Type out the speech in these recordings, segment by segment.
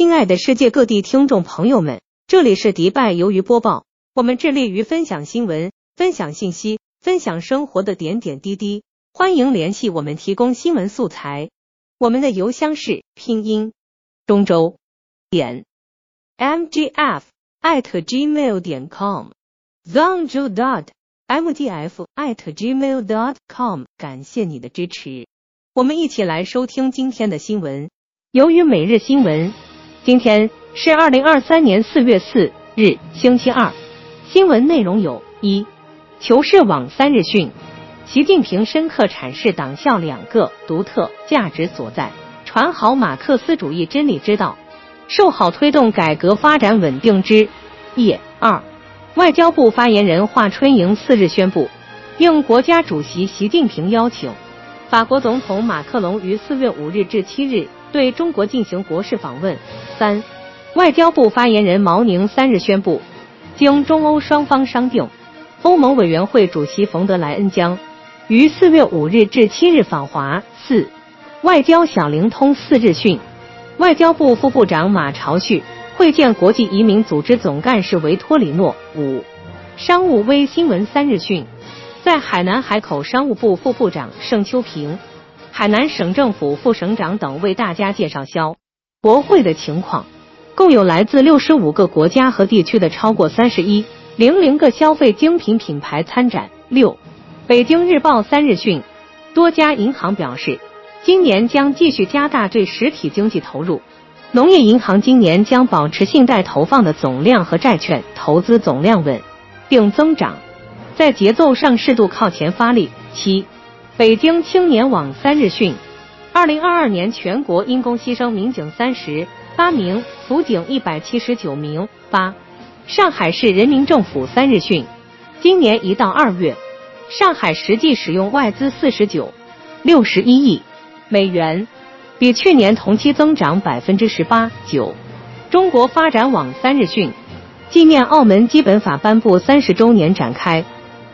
亲爱的世界各地听众朋友们，这里是迪拜鱿鱼播报。我们致力于分享新闻、分享信息、分享生活的点点滴滴。欢迎联系我们提供新闻素材。我们的邮箱是拼音中州点 mgf at gmail 点 com zongzhou dot mgf at gmail dot com。感谢你的支持。我们一起来收听今天的新闻。由于每日新闻。今天是二零二三年四月四日，星期二。新闻内容有：一、求是网三日讯，习近平深刻阐释党校两个独特价值所在，传好马克思主义真理之道，受好推动改革发展稳定之业。二、外交部发言人华春莹四日宣布，应国家主席习近平邀请，法国总统马克龙于四月五日至七日。对中国进行国事访问。三，外交部发言人毛宁三日宣布，经中欧双方商定，欧盟委员会主席冯德莱恩将于四月五日至七日访华。四，外交小灵通四日讯，外交部副部长马朝旭会见国际移民组织总干事维托里诺。五，商务微新闻三日讯，在海南海口商务部副部长盛秋平。海南省政府副省长等为大家介绍消博会的情况，共有来自六十五个国家和地区的超过三十一零零个消费精品品牌参展。六，北京日报三日讯，多家银行表示，今年将继续加大对实体经济投入。农业银行今年将保持信贷投放的总量和债券投资总量稳定增长，在节奏上适度靠前发力。七。北京青年网三日讯，二零二二年全国因公牺牲民警三十八名，辅警一百七十九名。八，上海市人民政府三日讯，今年一到二月，上海实际使用外资四十九六十一亿美元，比去年同期增长百分之十八九。中国发展网三日讯，纪念澳门基本法颁布三十周年展开。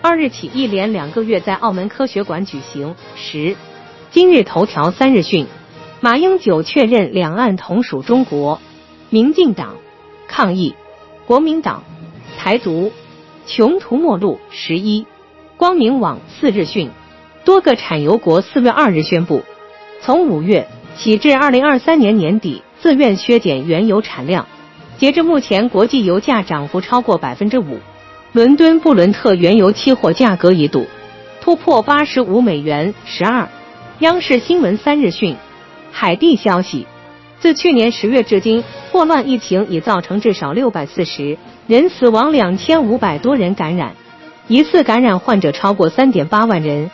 二日起，一连两个月在澳门科学馆举行。十，今日头条三日讯，马英九确认两岸同属中国。民进党抗议，国民党台独，穷途末路。十一，光明网四日讯，多个产油国四月二日宣布，从五月起至二零二三年年底，自愿削减原油产量。截至目前，国际油价涨幅超过百分之五。伦敦布伦特原油期货价格一度突破八十五美元。十二，央视新闻三日讯，海地消息，自去年十月至今，霍乱疫情已造成至少六百四十人死亡，两千五百多人感染，疑似感染患者超过三点八万人，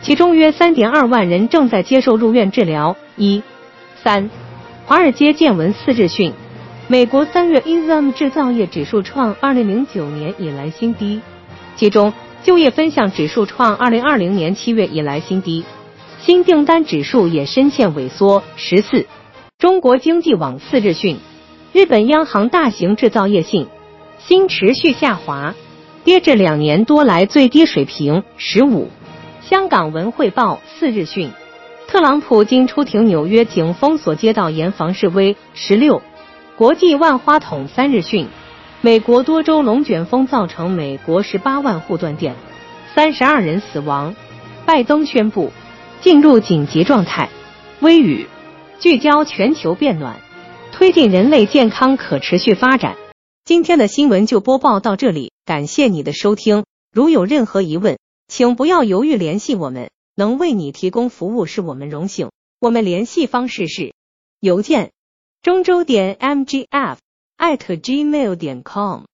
其中约三点二万人正在接受入院治疗。一三，华尔街见闻四日讯。美国三月 i s m 制造业指数创二零零九年以来新低，其中就业分项指数创二零二零年七月以来新低，新订单指数也深陷萎缩。十四，中国经济网四日讯，日本央行大型制造业信心持续下滑，跌至两年多来最低水平。十五，香港文汇报四日讯，特朗普经出庭纽约警封锁街道严防示威。十六。国际万花筒三日讯，美国多州龙卷风造成美国十八万户断电，三十二人死亡。拜登宣布进入紧急状态。微语聚焦全球变暖，推进人类健康可持续发展。今天的新闻就播报到这里，感谢你的收听。如有任何疑问，请不要犹豫联系我们，能为你提供服务是我们荣幸。我们联系方式是邮件。中州点 mgf 艾特 gmail 点 com